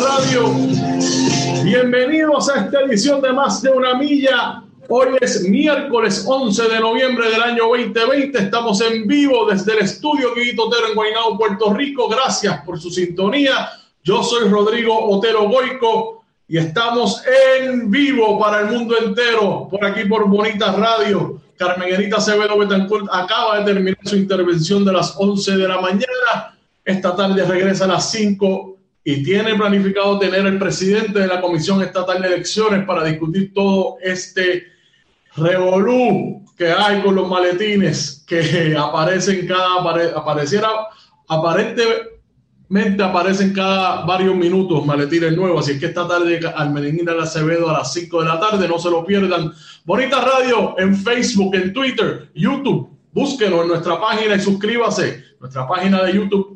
Radio. Bienvenidos a esta edición de Más de una Milla. Hoy es miércoles 11 de noviembre del año 2020. Estamos en vivo desde el estudio Guiguito Otero en Guaynabo, Puerto Rico. Gracias por su sintonía. Yo soy Rodrigo Otero Goico y estamos en vivo para el mundo entero por aquí por Bonita Radio. Carmen Enita Acevedo Betancourt acaba de terminar su intervención de las 11 de la mañana. Esta tarde regresa a las 5 y tiene planificado tener el presidente de la Comisión Estatal de Elecciones para discutir todo este revolú que hay con los maletines que aparecen cada apareciera aparentemente aparecen cada varios minutos maletines nuevos, así que esta tarde Almenina de Acevedo a las 5 de la tarde, no se lo pierdan. Bonita Radio en Facebook, en Twitter, YouTube, búsquenos en nuestra página y suscríbase, nuestra página de YouTube,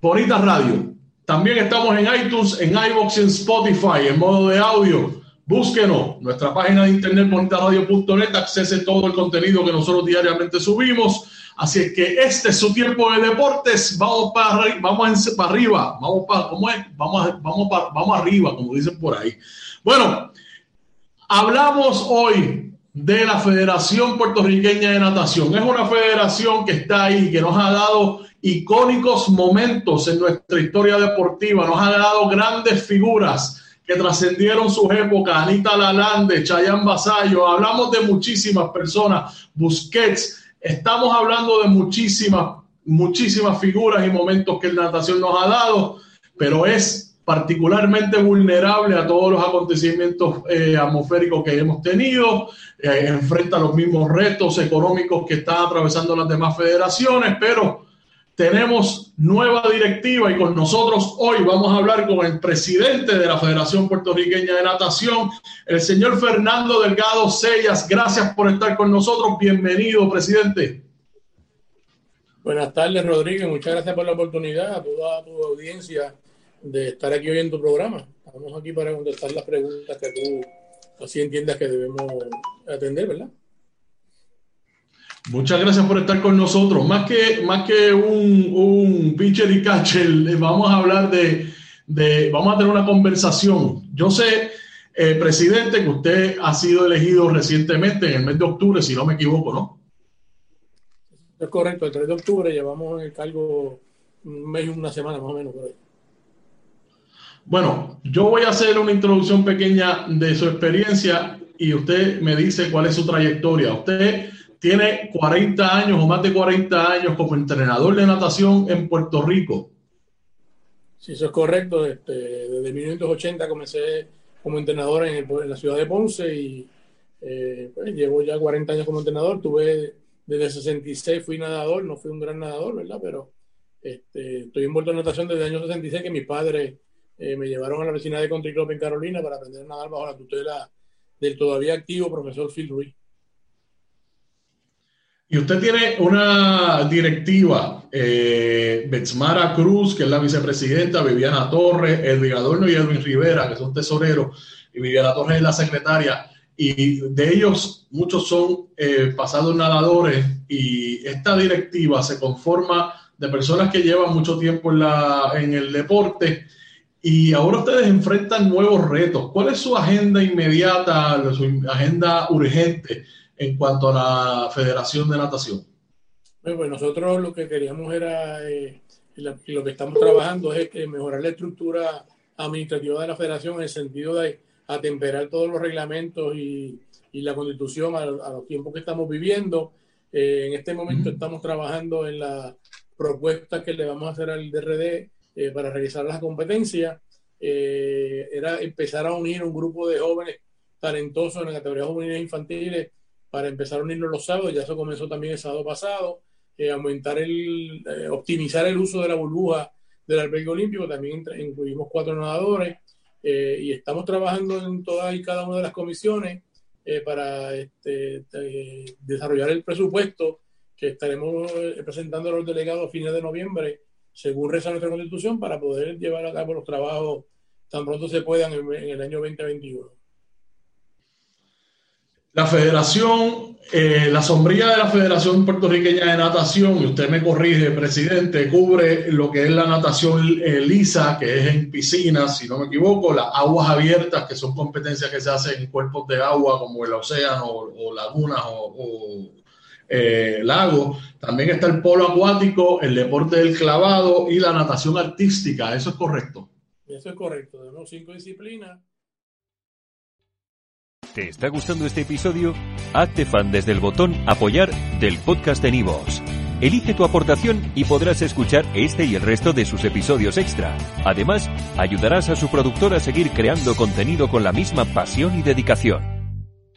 Bonita Radio. También estamos en iTunes, en iBox en Spotify, en modo de audio. Búsquenos, nuestra página de internet bonitaradio.net, accese todo el contenido que nosotros diariamente subimos Así es que este es su tiempo de deportes. Vamos para, vamos para arriba. Vamos para, ¿cómo es? Vamos, vamos, para, vamos arriba, como dicen por ahí. Bueno, hablamos hoy de la Federación Puertorriqueña de Natación. Es una federación que está ahí, que nos ha dado icónicos momentos en nuestra historia deportiva, nos ha dado grandes figuras que trascendieron sus épocas, Anita Lalande, Chayan Basayo, hablamos de muchísimas personas, Busquets, Estamos hablando de muchísimas, muchísimas figuras y momentos que la natación nos ha dado, pero es particularmente vulnerable a todos los acontecimientos eh, atmosféricos que hemos tenido, eh, enfrenta los mismos retos económicos que están atravesando las demás federaciones, pero tenemos nueva directiva y con nosotros hoy vamos a hablar con el presidente de la Federación Puertorriqueña de Natación, el señor Fernando Delgado Sellas. Gracias por estar con nosotros. Bienvenido, presidente. Buenas tardes, Rodríguez. Muchas gracias por la oportunidad a toda tu audiencia de estar aquí hoy en tu programa. Estamos aquí para contestar las preguntas que tú así entiendas que debemos atender, ¿verdad? Muchas gracias por estar con nosotros. Más que, más que un, un pitcher y catcher, vamos a hablar de, de, vamos a tener una conversación. Yo sé, eh, presidente, que usted ha sido elegido recientemente en el mes de octubre, si no me equivoco, ¿no? Es correcto, el 3 de octubre llevamos en el cargo un mes y una semana más o menos por ahí. Bueno, yo voy a hacer una introducción pequeña de su experiencia y usted me dice cuál es su trayectoria. Usted tiene 40 años o más de 40 años como entrenador de natación en Puerto Rico. Sí, eso es correcto. Este, desde 1980 comencé como entrenador en, la ciudad de Ponce y eh, pues, llevo ya 40 años como entrenador. Tuve desde 66 fui nadador, no fui un gran nadador, ¿verdad? Pero este, estoy envuelto en natación desde el año 66 que mis padres eh, me llevaron a la vecina de Country Club en Carolina para aprender a nadar bajo la tutela del todavía activo profesor Phil Ruiz. Y usted tiene una directiva, eh, Betsmara Cruz, que es la vicepresidenta, Viviana Torres, Edwin Adorno y Edwin Rivera, que son tesoreros, y Viviana Torres es la secretaria. Y de ellos, muchos son eh, pasados nadadores, y esta directiva se conforma de personas que llevan mucho tiempo en, la, en el deporte. Y ahora ustedes enfrentan nuevos retos. ¿Cuál es su agenda inmediata, su agenda urgente en cuanto a la Federación de Natación? Pues, nosotros lo que queríamos era, eh, y lo que estamos trabajando es mejorar la estructura administrativa de la federación en el sentido de atemperar todos los reglamentos y, la constitución a, los tiempos que estamos viviendo. Eh, en este momento estamos trabajando en la propuesta que le vamos a hacer al DRD eh, para realizar las competencias. era empezar a unir un grupo de jóvenes talentosos en la categoría juveniles infantiles para empezar a unirnos los sábados, ya eso comenzó también el sábado pasado, eh, aumentar el, eh, optimizar el uso de la burbuja del albergue olímpico, también incluimos cuatro nadadores eh, y estamos trabajando en todas y cada una de las comisiones para este, desarrollar el presupuesto que estaremos presentando a los delegados a fines de noviembre, según reza nuestra constitución, para poder llevar a cabo los trabajos tan pronto se puedan en, el año 2021. La federación, eh, la sombrilla de la Federación Puertorriqueña de Natación, y usted me corrige, presidente, cubre lo que es la natación eh, lisa, que es en piscinas, si no me equivoco, las aguas abiertas, que son competencias que se hacen en cuerpos de agua como el océano o, lagunas o, eh, lagos. También está el polo acuático, el deporte del clavado y la natación artística. ¿Eso es correcto? Eso es correcto. Tenemos cinco disciplinas ¿Te está gustando este episodio? Hazte fan desde el botón Apoyar del podcast de Nivos. Elige tu aportación y podrás escuchar este y el resto de sus episodios extra. Además, ayudarás a su productor a seguir creando contenido con la misma pasión y dedicación.